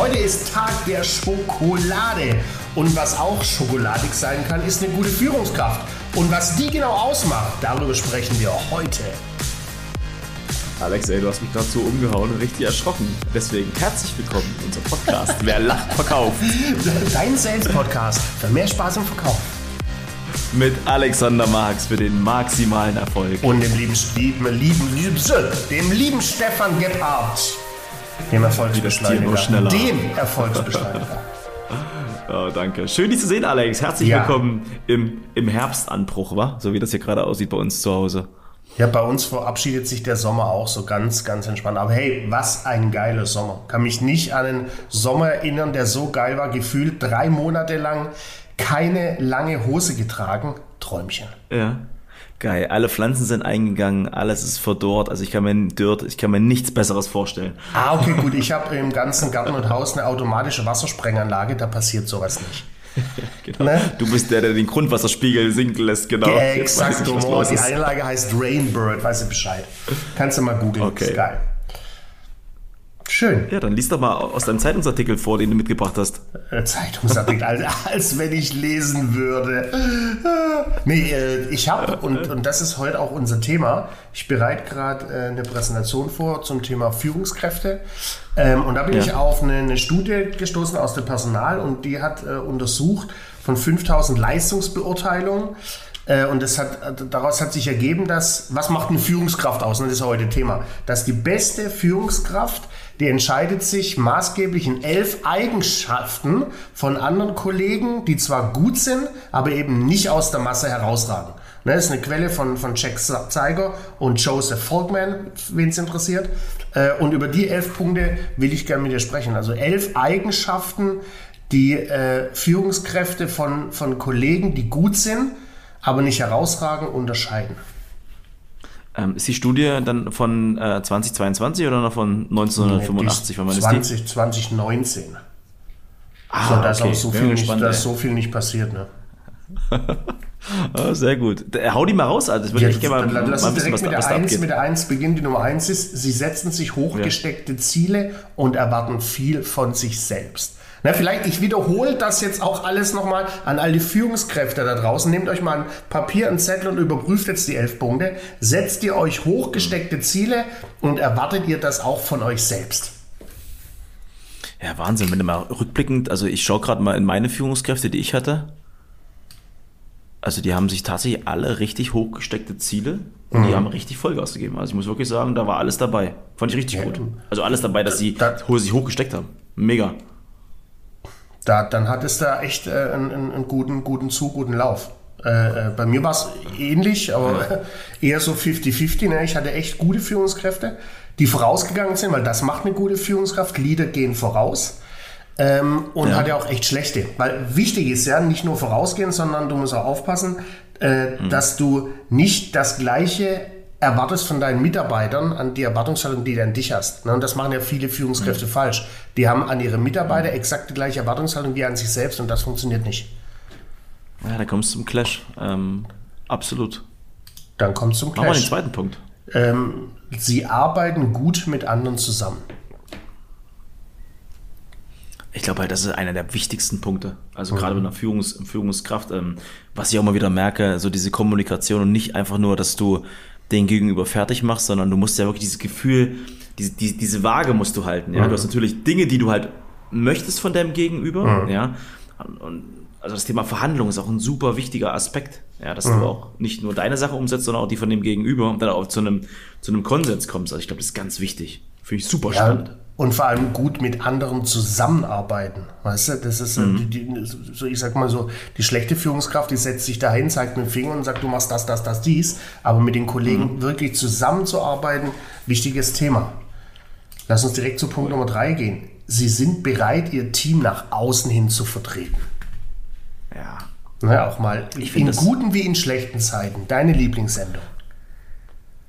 Heute ist Tag der Schokolade. Und was auch schokoladig sein kann, ist eine gute Führungskraft. Und was die genau ausmacht, darüber sprechen wir heute. Alex, ey, du hast mich gerade so umgehauen und richtig erschrocken. Deswegen herzlich willkommen in unserem Podcast. Wer lacht, verkauft. Dein Sales-Podcast für mehr Spaß im Verkauf. Mit Alexander Marx für den maximalen Erfolg. Und dem lieben, lieben, lieben, lieben, dem lieben Stefan Gebhardt. Dem Erfolgsbeschleuniger. Dem Erfolgsbeschleuniger. Oh, danke. Schön, dich zu sehen, Alex. Herzlich Ja. willkommen im, im Herbstanbruch, wa? So wie das hier gerade aussieht bei uns zu Hause. Ja, bei uns verabschiedet sich der Sommer auch so ganz, ganz entspannt. Aber hey, was ein geiler Sommer. Kann mich nicht an einen Sommer erinnern, der so geil war. Gefühlt drei Monate lang keine lange Hose getragen. Träumchen. Ja. Geil. Alle Pflanzen sind eingegangen, alles ist verdorrt. Also ich kann mir dort, ich kann mir nichts Besseres vorstellen. Ah, okay, gut. Ich habe im ganzen Garten und Haus eine automatische Wassersprenganlage. Da passiert sowas nicht. Genau. Ne? Du bist der, der den Grundwasserspiegel sinken lässt, genau. Ich Exakt, Die. Einlage heißt Rainbird. Weißt du Bescheid. Kannst du mal googeln. Okay. Ist geil. Schön. Ja, dann lies doch mal aus deinem Zeitungsartikel vor, den du mitgebracht hast. Äh, Zeitungsartikel, als, als wenn ich lesen würde. Nee, äh, ich habe, und, und das ist heute auch unser Thema, ich bereite gerade äh, eine Präsentation vor zum Thema Führungskräfte. Ähm, und da bin Ja. ich auf eine, eine Studie gestoßen aus dem Personal und die hat untersucht von 5000 Leistungsbeurteilungen. Äh, Und das hat, daraus hat sich ergeben, dass, was macht eine Führungskraft aus? Und das ist heute Thema. Dass die beste Führungskraft, die entscheidet sich maßgeblich in elf Eigenschaften von anderen Kollegen, die zwar gut sind, aber eben nicht aus der Masse herausragen. Ne, Das ist eine Quelle von, von Jack Zeiger und Joseph Folkman, wen es interessiert. Äh, Und über die elf Punkte will ich gerne mit dir sprechen. Also elf Eigenschaften, die äh, Führungskräfte von, von Kollegen, die gut sind, aber nicht herausragen, unterscheiden. Ähm, ist die Studie dann von äh, 2022 oder noch von 1985? Wann war das die? 20, 2019. Ah, so, da ist okay. auch so viel, nicht, gespannt, ist so viel nicht passiert. Ne? Ah, sehr gut. Da- Hau die mal raus, Alter. Das würde ich echt gerne mal, lass mal wissen, direkt was, mit was der, da 1, abgeht. mit der 1 beginnen. Die Nummer 1 ist, sie setzen sich hochgesteckte Ziele und erwarten viel von sich selbst. Na, vielleicht, ich wiederhole das jetzt auch alles nochmal an all die Führungskräfte da draußen. Nehmt euch mal ein Papier, einen Zettel und überprüft jetzt die elf Punkte. Setzt ihr euch hochgesteckte Ziele und erwartet ihr das auch von euch selbst. Ja, Wahnsinn, wenn du mal rückblickend, also ich schaue gerade mal in meine Führungskräfte, die ich hatte. Also die haben sich tatsächlich alle richtig hochgesteckte Ziele und Mhm. die haben richtig Vollgas gegeben. Also ich muss wirklich sagen, da war alles dabei. Fand ich richtig Ja. gut. Also alles dabei, dass sie Da- sich hochgesteckt haben. Mega. Da, dann hat es da echt äh, einen, einen, guten, guten Zug, guten Lauf. Äh, äh, bei mir war es ähnlich, aber eher so 50-50. Ne? Ich hatte echt gute Führungskräfte, die vorausgegangen sind, weil das macht eine gute Führungskraft. Leader gehen voraus. Ähm, und Ja. hatte auch echt schlechte. Weil wichtig ist ja nicht nur vorausgehen, sondern du musst auch aufpassen, äh, dass du nicht das Gleiche erwartest von deinen Mitarbeitern an die Erwartungshaltung, die du an dich hast. Ne? Und das machen ja viele Führungskräfte falsch. Die haben an ihre Mitarbeiter exakt die gleiche Erwartungshaltung wie an sich selbst und das funktioniert nicht. Ja, da kommst du zum Clash. Ähm, absolut. Dann kommt zum Machen wir den Clash. zweiten Punkt. Ähm, sie arbeiten gut mit anderen zusammen. Ich glaube halt, das ist einer der wichtigsten Punkte. Also gerade mit einer Führungs Führungskraft, ähm, was ich auch mal wieder merke, so diese Kommunikation und nicht einfach nur, dass du den Gegenüber fertig machst, sondern du musst ja wirklich dieses Gefühl, diese, diese, diese Waage musst du halten. Ja? Du hast natürlich Dinge, die du halt möchtest von deinem Gegenüber, ja. Und, also das Thema Verhandlung ist auch ein super wichtiger Aspekt, ja, dass du auch nicht nur deine Sache umsetzt, sondern auch die von dem Gegenüber und dann auch zu einem, zu einem Konsens kommst. Also ich glaube, das ist ganz wichtig. Finde ich super spannend. Und vor allem gut mit anderen zusammenarbeiten. Weißt du, das ist, Mhm. die, die, so, ich sag mal so, die schlechte Führungskraft, die setzt sich dahin, zeigt mit dem Finger und sagt, du machst das, das, das, dies. Aber mit den Kollegen Mhm. wirklich zusammenzuarbeiten, wichtiges Thema. Lass uns direkt zu Punkt Nummer drei gehen. Sie sind bereit, ihr Team nach außen hin zu vertreten. Ja. Ne, auch mal Ich in guten wie in schlechten Zeiten. Deine Lieblingssendung.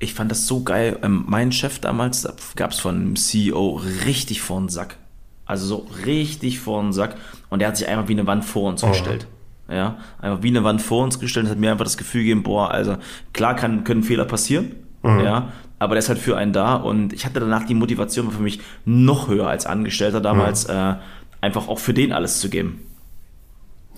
Ich fand das so geil. Ähm, mein Chef damals gab es von einem CEO richtig vor den Sack. Also so richtig vor den Sack. Und der hat sich einfach wie eine Wand vor uns gestellt. Ja, einfach wie eine Wand vor uns gestellt. Das hat mir einfach das Gefühl gegeben, boah, also klar kann, können Fehler passieren. Mhm. Ja, aber der ist halt für einen da und ich hatte danach die Motivation für mich noch höher als Angestellter damals, mhm. äh, einfach auch für den alles zu geben.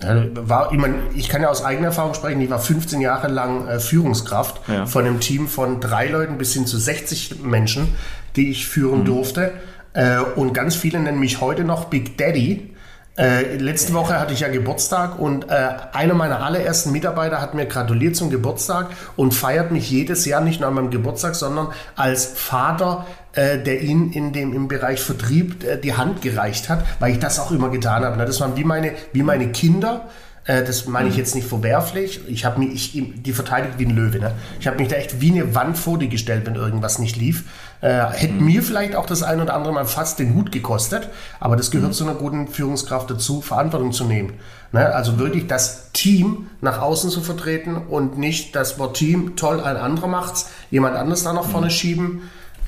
Ja, war, ich, mein, ich kann ja aus eigener Erfahrung sprechen, ich war 15 Jahre lang äh, Führungskraft ja. von einem Team von drei Leuten bis hin zu 60 Menschen, die ich führen mhm. durfte. Äh, und ganz viele nennen mich heute noch Big Daddy, äh, letzte Woche hatte ich ja Geburtstag und äh, einer meiner allerersten Mitarbeiter hat mir gratuliert zum Geburtstag und feiert mich jedes Jahr nicht nur an meinem Geburtstag, sondern als Vater, äh, der ihn in dem, im Bereich Vertrieb äh, die Hand gereicht hat, weil ich das auch immer getan habe. Ne? Das waren wie meine, wie meine Kinder. Äh, das meine ich mhm. jetzt nicht verwerflich. Ich habe mich, ich, die verteidigt wie ein Löwe. Ne? Ich habe mich da echt wie eine Wand vor die gestellt, wenn irgendwas nicht lief. Äh, hätte mhm. mir vielleicht auch das ein oder andere Mal fast den Hut gekostet, aber das gehört mhm. zu einer guten Führungskraft dazu, Verantwortung zu nehmen. Ne? Also wirklich das Team nach außen zu vertreten und nicht das Wort Team, toll, ein anderer macht's, jemand anderes da nach vorne mhm. schieben,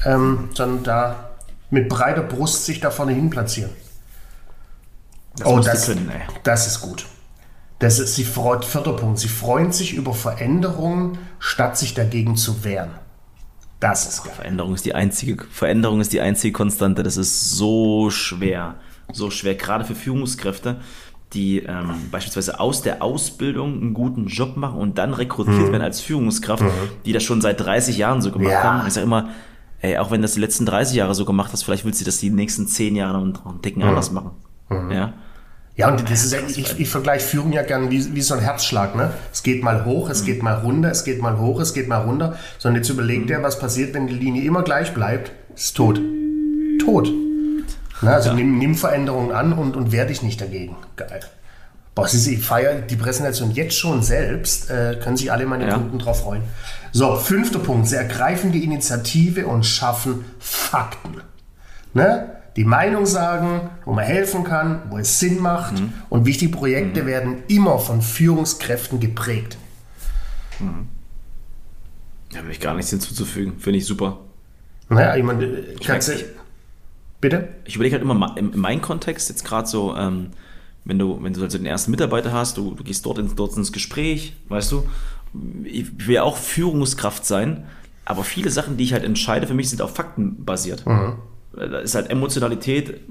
ähm, sondern da mit breiter Brust sich da vorne hin platzieren. Das oh, das, können, das ist gut. Das ist, sie freut, vierter Punkt, sie freuen sich über Veränderungen, statt sich dagegen zu wehren. Das ist geil. Veränderung ist die einzige, Veränderung ist die einzige Konstante. Das ist so schwer. So schwer, gerade für Führungskräfte, die ähm, beispielsweise aus der Ausbildung einen guten Job machen und dann rekrutiert mhm. werden als Führungskraft, mhm. die das schon seit 30 Jahren so gemacht ja. haben. Ich sage immer, ey, auch wenn das die letzten 30 Jahre so gemacht hast, vielleicht willst du das die nächsten 10 Jahre noch einen Dicken mhm. anders machen. Mhm. Ja. Ja, und das ist, ich, ich vergleiche Führung ja gern wie, wie so ein Herzschlag. Ne? Es geht mal hoch, es mhm. geht mal runter, es geht mal hoch, es geht mal runter. Sondern jetzt überlegt mhm. er, was passiert, wenn die Linie immer gleich bleibt. Ist tot. Tot. Na, also ja. nimm, nimm Veränderungen an und, und wehr dich nicht dagegen. Geil. Boah, Sie, ich feiere die Präsentation jetzt schon selbst. Äh, können sich alle meine ja. Kunden drauf freuen. So, fünfter Punkt. Sie ergreifen die Initiative und schaffen Fakten. Ne? die Meinung sagen, wo man helfen kann, wo es Sinn macht. Mhm. Und wichtige Projekte mhm. werden immer von Führungskräften geprägt. Mhm. Da habe ich gar nichts hinzuzufügen. Finde ich super. Naja, ich meine, kannst du. Bitte? Ich überlege halt immer in meinem Kontext, jetzt gerade so, ähm, wenn du, wenn du also den ersten Mitarbeiter hast, du, du gehst dort, in, dort ins Gespräch, weißt du, ich will auch Führungskraft sein, aber viele Sachen, die ich halt entscheide, für mich sind auf Fakten basiert. Mhm da ist halt Emotionalität,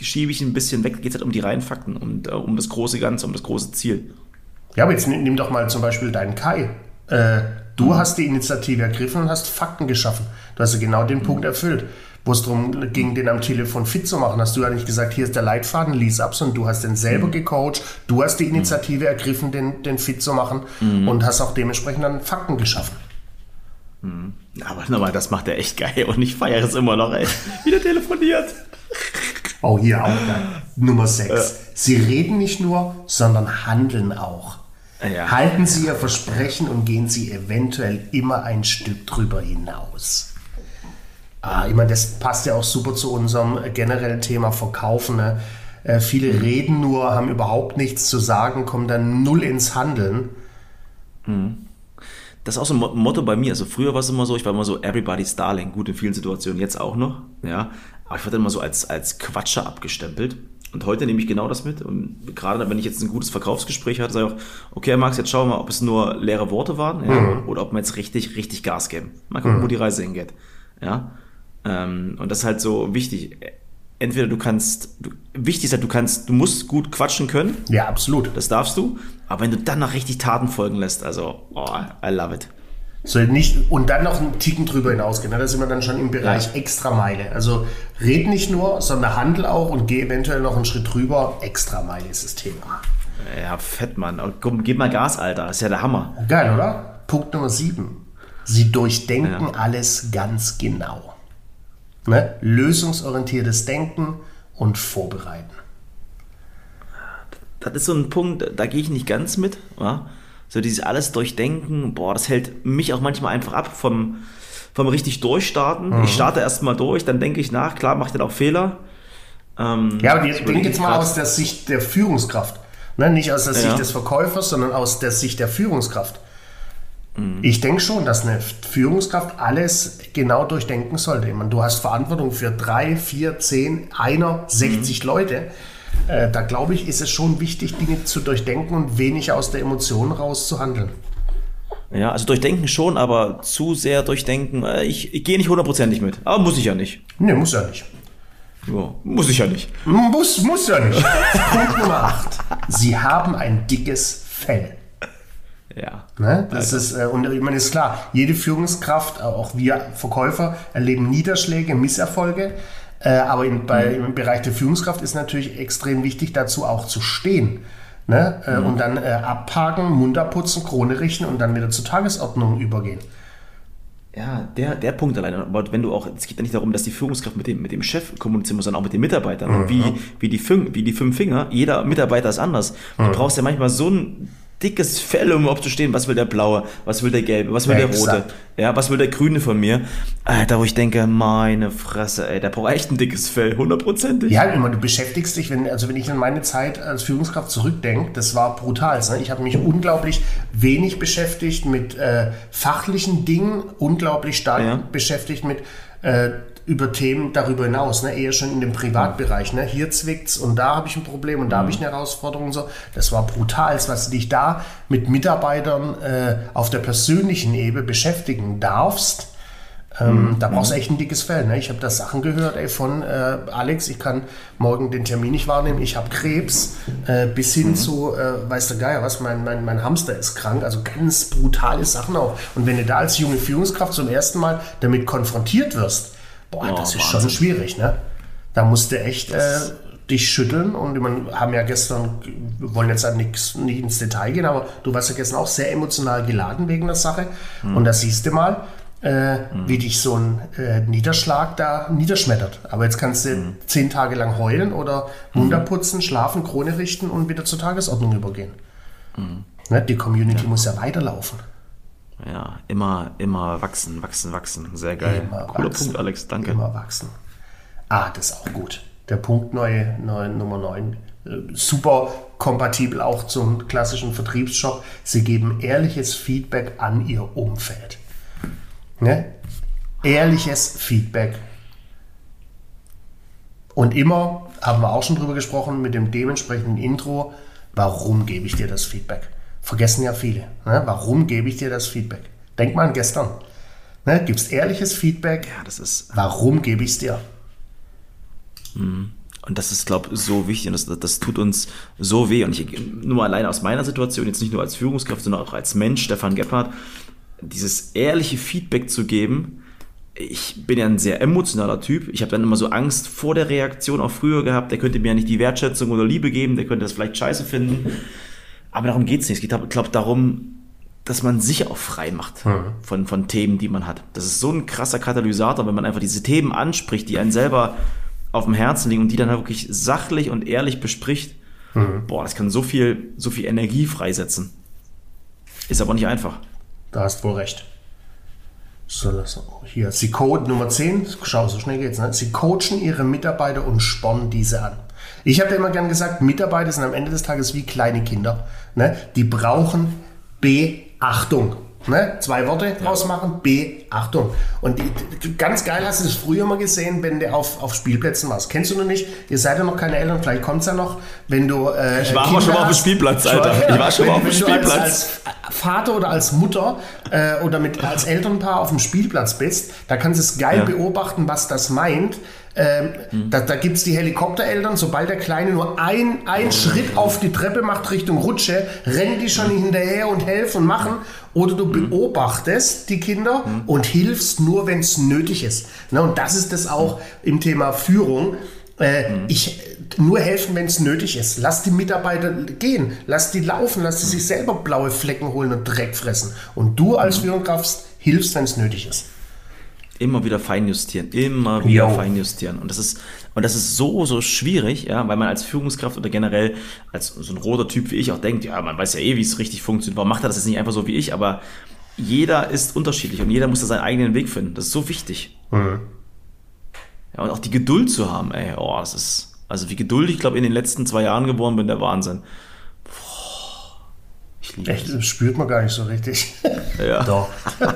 schiebe ich ein bisschen weg, geht es halt um die reinen Fakten und uh, um das große Ganze, um das große Ziel. Ja, aber jetzt nimm doch mal zum Beispiel deinen Kai. Äh, du hast die Initiative ergriffen und hast Fakten geschaffen. Du hast ja genau den. Punkt erfüllt. Wo es darum ging, den am Telefon fit zu machen, hast du ja nicht gesagt, hier ist der Leitfaden, lies ab, sondern du hast den selber mhm. gecoacht, du hast die mhm. Initiative ergriffen, den, den fit zu machen mhm. und hast auch dementsprechend dann Fakten geschaffen. Mhm. Aber nochmal, das macht er echt geil und ich feiere es immer noch, ey. Wieder telefoniert. Oh, hier auch geil. Nummer 6. Äh. Sie reden nicht nur, sondern handeln auch. Ja. Halten Sie Ihr Versprechen und gehen Sie eventuell immer ein Stück drüber hinaus. Ah, ich meine, das passt ja auch super zu unserem generellen Thema Verkaufen. Ne? Äh, viele mhm. reden nur, haben überhaupt nichts zu sagen, kommen dann null ins Handeln. Mhm das ist auch so ein Motto bei mir. Also früher war es immer so, ich war immer so everybody's darling, gut in vielen Situationen, jetzt auch noch, ja. Aber ich wurde immer so als, als Quatscher abgestempelt. Und heute nehme ich genau das mit. Und gerade wenn ich jetzt ein gutes Verkaufsgespräch hatte, sage ich auch, okay, Max, jetzt schauen wir mal, ob es nur leere Worte waren ja, mhm. oder ob wir jetzt richtig, richtig Gas geben. Mal gucken, mhm. wo die Reise hingeht. Ja. Ähm, und das ist halt so wichtig. Entweder du kannst, du, wichtig ist halt, du kannst, du musst gut quatschen können. Ja, absolut. Das darfst du. Aber wenn du dann noch richtig Taten folgen lässt, also, oh, I love it. So nicht, und dann noch einen Ticken drüber hinausgehen. Ne? Da sind wir dann schon im Bereich ja. Extrameile. Also red nicht nur, sondern handel auch und geh eventuell noch einen Schritt drüber. Extrameile ist das Thema. Ja, fett, Mann. Komm, gib mal Gas, Alter. Das ist ja der Hammer. Geil, oder? Punkt Nummer sieben. Sie durchdenken ja. alles ganz genau. Ne? Lösungsorientiertes Denken und Vorbereiten das ist so ein Punkt, da gehe ich nicht ganz mit. Ja? So dieses alles durchdenken, boah, das hält mich auch manchmal einfach ab vom, vom richtig durchstarten. Mhm. Ich starte erstmal durch, dann denke ich nach, klar, macht dann auch Fehler. Ähm, ja, aber jetzt denk jetzt mal aus der Sicht der Führungskraft. Ne? Nicht aus der Sicht ja. des Verkäufers, sondern aus der Sicht der Führungskraft. Mhm. Ich denke schon, dass eine Führungskraft alles genau durchdenken sollte. Ich meine, du hast Verantwortung für drei, vier, zehn, einer, 60 mhm. Leute. Äh, da glaube ich, ist es schon wichtig, Dinge zu durchdenken und wenig aus der Emotion raus zu handeln. Ja, also durchdenken schon, aber zu sehr durchdenken, äh, ich, ich gehe nicht hundertprozentig mit. Aber muss ich ja nicht. Nee, muss ja nicht. Ja, muss ich ja nicht. Muss, muss ja nicht. Punkt Nummer 8. Sie haben ein dickes Fell. Ja. Ne? Das ist, äh, und ich meine, ist klar, jede Führungskraft, auch wir Verkäufer, erleben Niederschläge, Misserfolge. Äh, aber in, bei, im Bereich der Führungskraft ist natürlich extrem wichtig, dazu auch zu stehen. Ne? Äh, Und dann äh, abhaken, Mund abputzen, Krone richten und dann wieder zur Tagesordnung übergehen. Ja, der, der Punkt alleine. Aber wenn du auch, es geht ja nicht darum, dass die Führungskraft mit dem, mit dem Chef kommunizieren muss, sondern auch mit den Mitarbeitern. Und wie, wie, die fünf, wie die fünf Finger, jeder Mitarbeiter ist anders. Du brauchst ja manchmal so ein dickes Fell, um überhaupt zu stehen, was will der Blaue, was will der Gelbe, was will der Rote, Exakt. ja, was will der Grüne von mir. Alter, wo ich denke, meine Fresse, ey, der braucht echt ein dickes Fell, hundertprozentig. Ja, immer, du beschäftigst dich, wenn, also wenn ich an meine Zeit als Führungskraft zurückdenke, das war brutal. Ne? Ich habe mich unglaublich wenig beschäftigt mit äh, fachlichen Dingen, unglaublich stark Ja. beschäftigt mit äh, über Themen darüber hinaus, ne? eher schon in dem Privatbereich. Ne? Hier zwickt's und da habe ich ein Problem und da habe ich eine Herausforderung und so. Das war brutal, was du dich da mit Mitarbeitern äh, auf der persönlichen Ebene beschäftigen darfst. Ähm, Da brauchst du echt ein dickes Fell. Ne? Ich habe da Sachen gehört ey, von äh, Alex, ich kann morgen den Termin nicht wahrnehmen, ich habe Krebs, äh, bis hin zu, äh, weiß der Geier was, mein, mein, mein Hamster ist krank. Also ganz brutale Sachen auch. Und wenn du da als junge Führungskraft zum ersten Mal damit konfrontiert wirst, boah, Oh, das ist Wahnsinn. schon schwierig. Ne? Da musst du echt äh, dich schütteln. Und wir haben ja gestern, wir wollen jetzt halt nix, nicht ins Detail gehen, aber du warst ja gestern auch sehr emotional geladen wegen der Sache. Und da siehst du mal, äh, wie dich so ein äh, Niederschlag da niederschmettert. Aber jetzt kannst du zehn Tage lang heulen oder Mund abputzen, schlafen, Krone richten und wieder zur Tagesordnung übergehen. Ne? Die Community muss ja weiterlaufen. Ja, immer, immer wachsen, wachsen, wachsen. Sehr geil. Immer Cooler wachsen. Punkt, Alex, danke. Immer wachsen. Ah, das ist auch gut. Der Punkt neue, neue Nummer 9. Super kompatibel auch zum klassischen Vertriebsjob. Sie geben ehrliches Feedback an Ihr Umfeld. Ne? Ehrliches Feedback. Und immer, haben wir auch schon drüber gesprochen, mit dem dementsprechenden Intro, warum gebe ich dir das Feedback? Vergessen ja viele. Ne? Warum gebe ich dir das Feedback? Denk mal an gestern. Ne? Gibst ehrliches Feedback, Ja, das ist, Warum gebe ich es dir? Und das ist, glaube ich, so wichtig und das, das tut uns so weh. Und ich, nur alleine aus meiner Situation, jetzt nicht nur als Führungskraft, sondern auch als Mensch, Stefan Gebhardt, dieses ehrliche Feedback zu geben. Ich bin ja ein sehr emotionaler Typ. Ich habe dann immer so Angst vor der Reaktion auch früher gehabt. Der könnte mir ja nicht die Wertschätzung oder Liebe geben, der könnte das vielleicht scheiße finden. Aber darum geht's nicht. Es geht, glaube darum, dass man sich auch frei macht von, von Themen, die man hat. Das ist so ein krasser Katalysator, wenn man einfach diese Themen anspricht, die einen selber auf dem Herzen liegen und die dann halt wirklich sachlich und ehrlich bespricht. Boah, das kann so viel, so viel Energie freisetzen. Ist aber nicht einfach. Da hast wohl recht. So, das, hier, Sie coden Nummer 10, schau, so schnell geht's, ne? Sie coachen Ihre Mitarbeiter und spornen diese an. Ich habe ja immer gern gesagt, Mitarbeiter sind am Ende des Tages wie kleine Kinder. Ne? Die brauchen Beachtung. Ne? Zwei Worte draus machen, Beachtung. Und die, ganz geil hast du das früher mal gesehen, wenn du auf, auf Spielplätzen warst. Kennst du noch nicht? Ihr seid ja noch keine Eltern, vielleicht kommt's ja noch, wenn du. Äh, Ich war Kinder schon mal auf dem. Spielplatz, Alter. Ich war schon mal auf dem Spielplatz. Als, als Vater oder als Mutter äh, oder mit, als Elternpaar auf dem Spielplatz bist, da kannst du es geil Ja. beobachten, was das meint. Ähm, Da, da gibt es die Helikoptereltern, sobald der Kleine nur ein, ein Schritt auf die Treppe macht Richtung Rutsche, rennen die schon hinterher und helfen und machen. Oder du beobachtest die Kinder und hilfst nur, wenn es nötig ist. Ne, und das ist das auch im Thema Führung. Äh, Ich nur helfen, wenn es nötig ist. Lass die Mitarbeiter gehen, lass die laufen, lass die sich selber blaue Flecken holen und Dreck fressen. Und du als Führungskraft hilfst, wenn es nötig ist. Immer wieder feinjustieren, immer wieder Jo. feinjustieren. Und das ist, und das ist so, so schwierig, ja, weil man als Führungskraft oder generell als so ein roter Typ wie ich auch denkt, ja, man weiß ja eh, wie es richtig funktioniert. Warum macht er das jetzt nicht einfach so wie ich? Aber jeder ist unterschiedlich und jeder muss da seinen eigenen Weg finden. Das ist so wichtig. Ja, und auch die Geduld zu haben, ey, oh, das ist, also wie geduldig ich glaube in den letzten zwei Jahren geworden bin, der Wahnsinn. Ich liebe Echt, das spürt man gar nicht so richtig. Ja. Doch.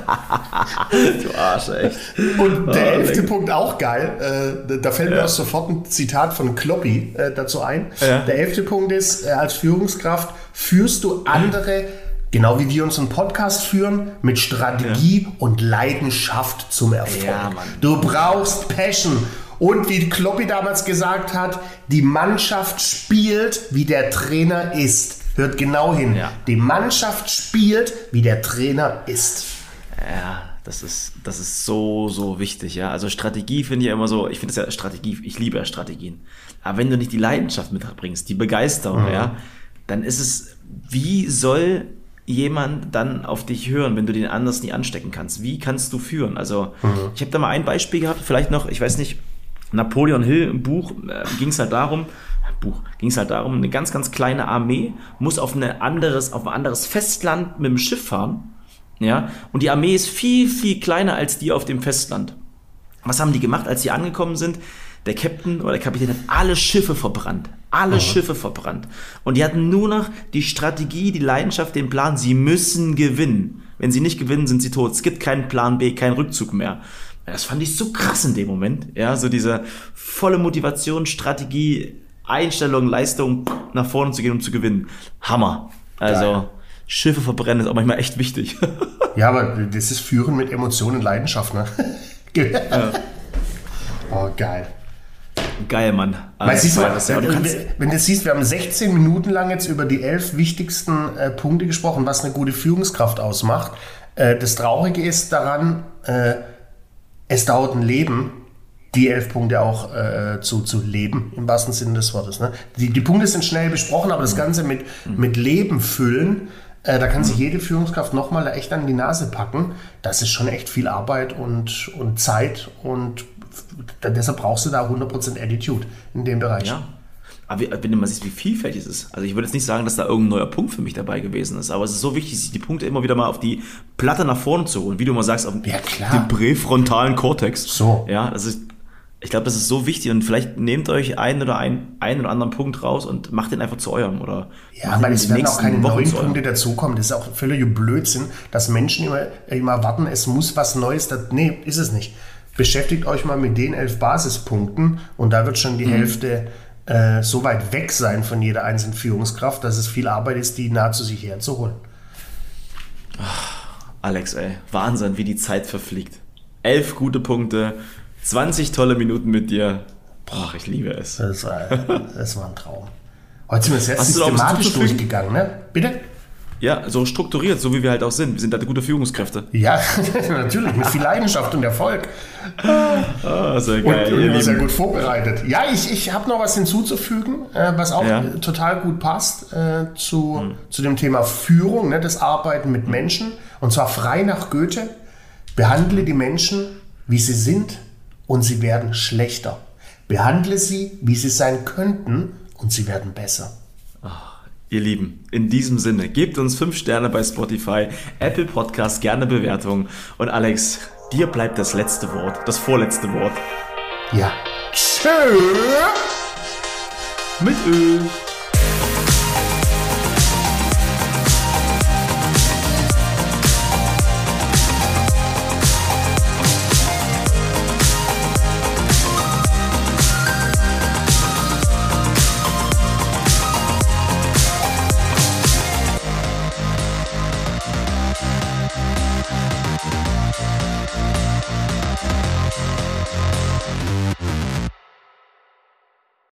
Du Arsch, echt. Und der Ah, elfte. Punkt auch geil. Äh, da fällt mir auch sofort ein Zitat von Kloppi äh, dazu ein. Ja. Der elfte Punkt ist, äh, als Führungskraft führst du andere Genau wie wir unseren Podcast führen, mit Strategie ja. und Leidenschaft zum Erfolg. Ja, du brauchst Passion. Und wie Kloppi damals gesagt hat, die Mannschaft spielt, wie der Trainer ist. Hört genau hin. Ja. Die Mannschaft spielt, wie der Trainer ist. Ja, das ist, das ist so, so wichtig, ja. Also Strategie finde ich ja immer so, ich finde es ja Strategie, ich liebe ja Strategien. Aber wenn du nicht die Leidenschaft mitbringst, die Begeisterung, mhm. ja, dann ist es, wie soll jemand dann auf dich hören, wenn du den anders nie anstecken kannst? Wie kannst du führen? Also, mhm. ich habe da mal ein Beispiel gehabt, vielleicht noch, ich weiß nicht, Napoleon Hill im Buch äh, ging es halt darum, Buch ging es halt darum, eine ganz, ganz kleine Armee muss auf, eine anderes, auf ein anderes Festland mit dem Schiff fahren. Ja, und die Armee ist viel, viel kleiner als die auf dem Festland. Was haben die gemacht, als sie angekommen sind? Der Captain oder der Kapitän hat alle Schiffe verbrannt. Alle oh. Schiffe verbrannt. Und die hatten nur noch die Strategie, die Leidenschaft, den Plan, sie müssen gewinnen. Wenn sie nicht gewinnen, sind sie tot. Es gibt keinen Plan B, keinen Rückzug mehr. Das fand ich so krass in dem Moment. Ja, so diese volle Motivation, Strategie, Einstellung, Leistung, nach vorne zu gehen, um zu gewinnen. Hammer. Also, Geil. Schiffe verbrennen ist auch manchmal echt wichtig. ja, aber das ist Führen mit Emotionen und Leidenschaft, ne? ja. Oh, geil. Geil, Mann. Also, siehst du, ja, du kannst wenn du siehst, wir haben 16 Minuten lang jetzt über die elf wichtigsten äh, Punkte gesprochen, was eine gute Führungskraft ausmacht. Äh, das Traurige ist daran, äh, es dauert ein Leben, die elf Punkte auch äh, zu, zu leben, im wahrsten Sinne des Wortes. Ne? Die, die Punkte sind schnell besprochen, aber das Ganze mit, mit Leben füllen, äh, da kann sich jede Führungskraft nochmal echt an die Nase packen. Das ist schon echt viel Arbeit und, und Zeit und deshalb brauchst du da 100% Attitude in dem Bereich. Ja. Aber wenn du mal siehst, wie vielfältig es ist. Also ich würde jetzt nicht sagen, dass da irgendein neuer Punkt für mich dabei gewesen ist, aber es ist so wichtig, sich die Punkte immer wieder mal auf die Platte nach vorne zu holen. Wie du mal sagst, auf ja, den präfrontalen Kortex. So. Ja, das ist, ich glaube, das ist so wichtig und vielleicht nehmt euch einen oder einen, einen oder anderen Punkt raus und macht den einfach zu eurem oder ja, weil es werden auch keine Wochen neuen Punkte dazukommen. Das ist auch völliger Blödsinn, dass Menschen immer, immer warten, es muss was Neues. Das, nee, ist es nicht. Beschäftigt euch mal mit den elf Basispunkten und da wird schon die mhm. Hälfte äh, so weit weg sein von jeder einzelnen Führungskraft, dass es viel Arbeit ist, die nahezu sich herzuholen. Alex, ey, Wahnsinn, wie die Zeit verfliegt. Elf gute Punkte 20 tolle Minuten mit dir. Boah, ich liebe es. Das war, das war ein Traum. Heute sind wir sehr Hast systematisch durchgegangen, ne? Bitte? Ja, so strukturiert, so wie wir halt auch sind. Wir sind halt gute Führungskräfte. Ja, natürlich, mit viel Leidenschaft und Erfolg. Ah, sehr geil. Und, und sehr gut vorbereitet. Ja, ich, ich habe noch was hinzuzufügen, äh, was auch ja. total gut passt äh, zu, hm. zu dem Thema Führung, ne, das Arbeiten mit Menschen. Und zwar frei nach Goethe. Behandle die Menschen, wie sie sind, und sie werden schlechter. Behandle sie, wie sie sein könnten und sie werden besser. Ihr Lieben, in diesem Sinne, gebt uns 5 Sterne bei Spotify, Apple Podcast, gerne Bewertungen und Alex, dir bleibt das letzte Wort, das vorletzte Wort. Ja. Tschö. Mit Öl.